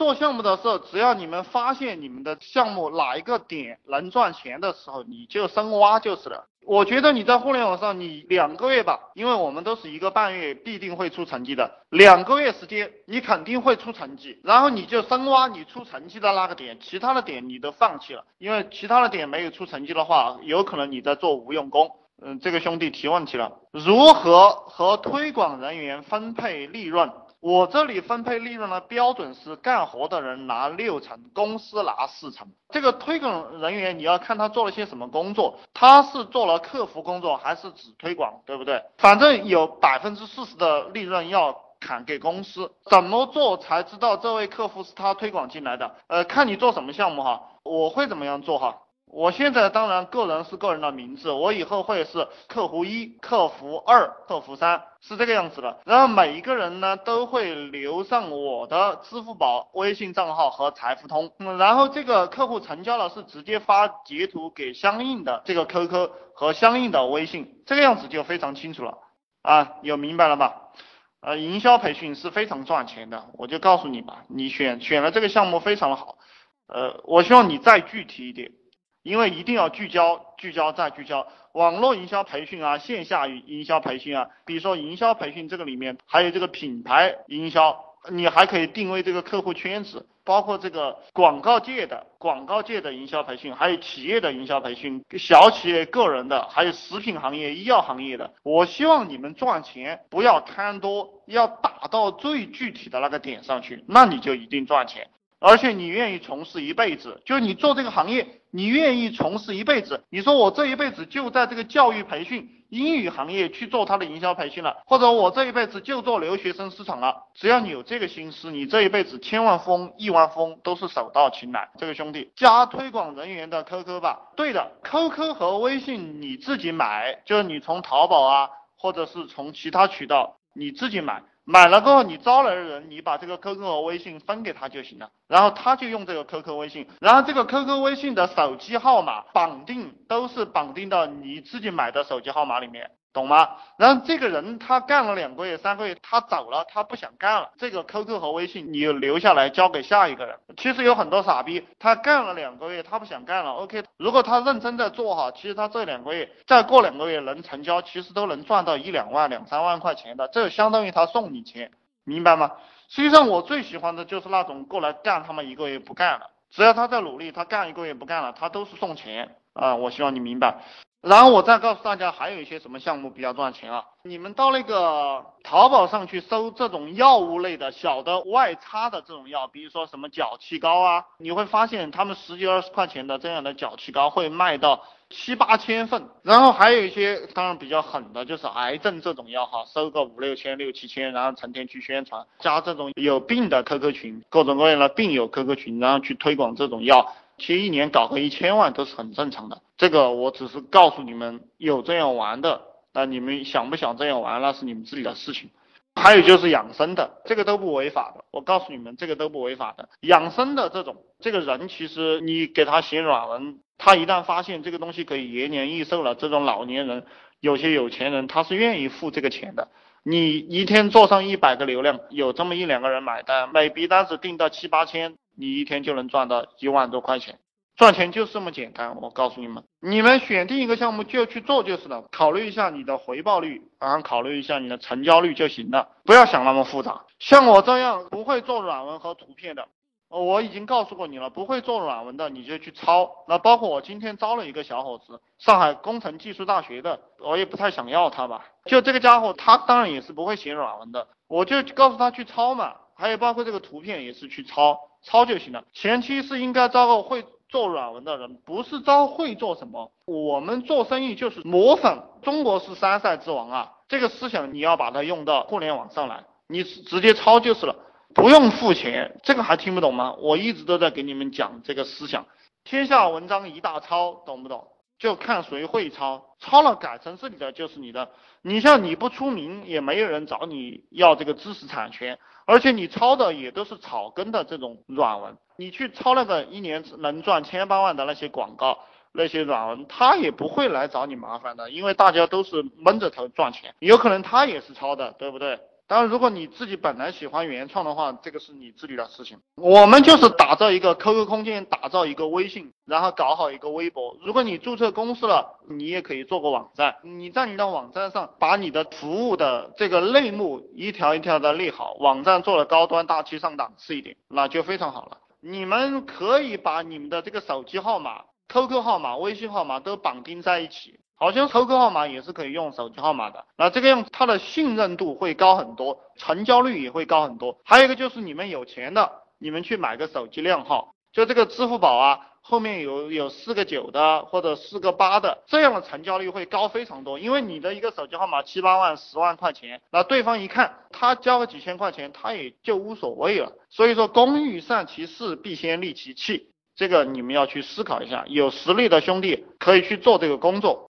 做项目的时候，只要你们发现你们的项目哪一个点能赚钱的时候，你就深挖就是了。我觉得你在互联网上，你两个月吧，因为我们都是一个半月，必定会出成绩的。两个月时间，你肯定会出成绩。然后你就深挖你出成绩的那个点，其他的点你都放弃了，因为其他的点没有出成绩的话，有可能你在做无用功。嗯，这个兄弟提问题了，如何和推广人员分配利润？我这里分配利润的标准是干活的人拿六成，公司拿四成。这个推广人员你要看他做了些什么工作，他是做了客服工作还是只推广，对不对？反正有百分之四十的利润要砍给公司。怎么做才知道这位客户是他推广进来的？呃，看你做什么项目哈，我会怎么样做哈？我现在当然个人是个人的名字，我以后会是客服一、客服二、客服三，是这个样子的。然后每一个人呢都会留上我的支付宝、微信账号和财付通。嗯，然后这个客户成交了是直接发截图给相应的这个 QQ 和相应的微信，这个样子就非常清楚了啊，有明白了吧？呃，营销培训是非常赚钱的，我就告诉你吧，你选选了这个项目非常的好。呃，我希望你再具体一点。因为一定要聚焦，聚焦再聚焦。网络营销培训啊，线下营销培训啊，比如说营销培训这个里面还有这个品牌营销，你还可以定位这个客户圈子，包括这个广告界的广告界的营销培训，还有企业的营销培训，小企业个人的，还有食品行业、医药行业的。我希望你们赚钱不要贪多，要打到最具体的那个点上去，那你就一定赚钱。而且你愿意从事一辈子，就是你做这个行业，你愿意从事一辈子。你说我这一辈子就在这个教育培训、英语行业去做他的营销培训了，或者我这一辈子就做留学生市场了。只要你有这个心思，你这一辈子千万富翁、亿万富翁都是手到擒来。这个兄弟加推广人员的 QQ 吧。对的，QQ 和微信你自己买，就是你从淘宝啊，或者是从其他渠道你自己买。买了过后，你招来的人，你把这个 QQ 和微信分给他就行了，然后他就用这个 QQ 微信，然后这个 QQ 微信的手机号码绑定都是绑定到你自己买的手机号码里面。懂吗？然后这个人他干了两个月、三个月，他走了，他不想干了。这个 QQ 和微信你留下来交给下一个人。其实有很多傻逼，他干了两个月，他不想干了。OK，如果他认真的做哈，其实他这两个月再过两个月能成交，其实都能赚到一两万、两三万块钱的。这相当于他送你钱，明白吗？实际上我最喜欢的就是那种过来干他妈一个月不干了，只要他在努力，他干一个月不干了，他都是送钱啊！我希望你明白。然后我再告诉大家，还有一些什么项目比较赚钱啊？你们到那个淘宝上去搜这种药物类的小的外擦的这种药，比如说什么脚气膏啊，你会发现他们十几二十块钱的这样的脚气膏会卖到七八千份。然后还有一些当然比较狠的，就是癌症这种药哈，收个五六千、六七千，然后成天去宣传，加这种有病的 QQ 群，各种各样的病友 QQ 群，然后去推广这种药。其实一年搞个一千万都是很正常的，这个我只是告诉你们有这样玩的，那你们想不想这样玩那是你们自己的事情。还有就是养生的，这个都不违法的，我告诉你们这个都不违法的。养生的这种，这个人其实你给他写软文，他一旦发现这个东西可以延年益寿了，这种老年人，有些有钱人他是愿意付这个钱的。你一天做上一百个流量，有这么一两个人买单，每笔单子定到七八千。你一天就能赚到一万多块钱，赚钱就是这么简单。我告诉你们，你们选定一个项目就去做就是了，考虑一下你的回报率，然后考虑一下你的成交率就行了，不要想那么复杂。像我这样不会做软文和图片的，我已经告诉过你了，不会做软文的你就去抄。那包括我今天招了一个小伙子，上海工程技术大学的，我也不太想要他吧。就这个家伙，他当然也是不会写软文的，我就告诉他去抄嘛。还有包括这个图片也是去抄。抄就行了，前期是应该招个会做软文的人，不是招会做什么。我们做生意就是模仿，中国是山寨之王啊，这个思想你要把它用到互联网上来，你直接抄就是了，不用付钱，这个还听不懂吗？我一直都在给你们讲这个思想，天下文章一大抄，懂不懂？就看谁会抄，抄了改成自己的就是你的。你像你不出名，也没有人找你要这个知识产权。而且你抄的也都是草根的这种软文，你去抄那个一年能赚千八万的那些广告，那些软文，他也不会来找你麻烦的，因为大家都是闷着头赚钱，有可能他也是抄的，对不对？当然，如果你自己本来喜欢原创的话，这个是你自己的事情。我们就是打造一个 QQ 空间，打造一个微信，然后搞好一个微博。如果你注册公司了，你也可以做个网站。你在你的网站上把你的服务的这个类目一条一条的列好，网站做的高端大气上档次一点，那就非常好了。你们可以把你们的这个手机号码、QQ 号码、微信号码都绑定在一起。好像 QQ 号码也是可以用手机号码的，那这个样子它的信任度会高很多，成交率也会高很多。还有一个就是你们有钱的，你们去买个手机靓号，就这个支付宝啊，后面有有四个九的或者四个八的，这样的成交率会高非常多。因为你的一个手机号码七八万、十万块钱，那对方一看他交个几千块钱，他也就无所谓了。所以说，工欲善其事，必先利其器，这个你们要去思考一下。有实力的兄弟可以去做这个工作。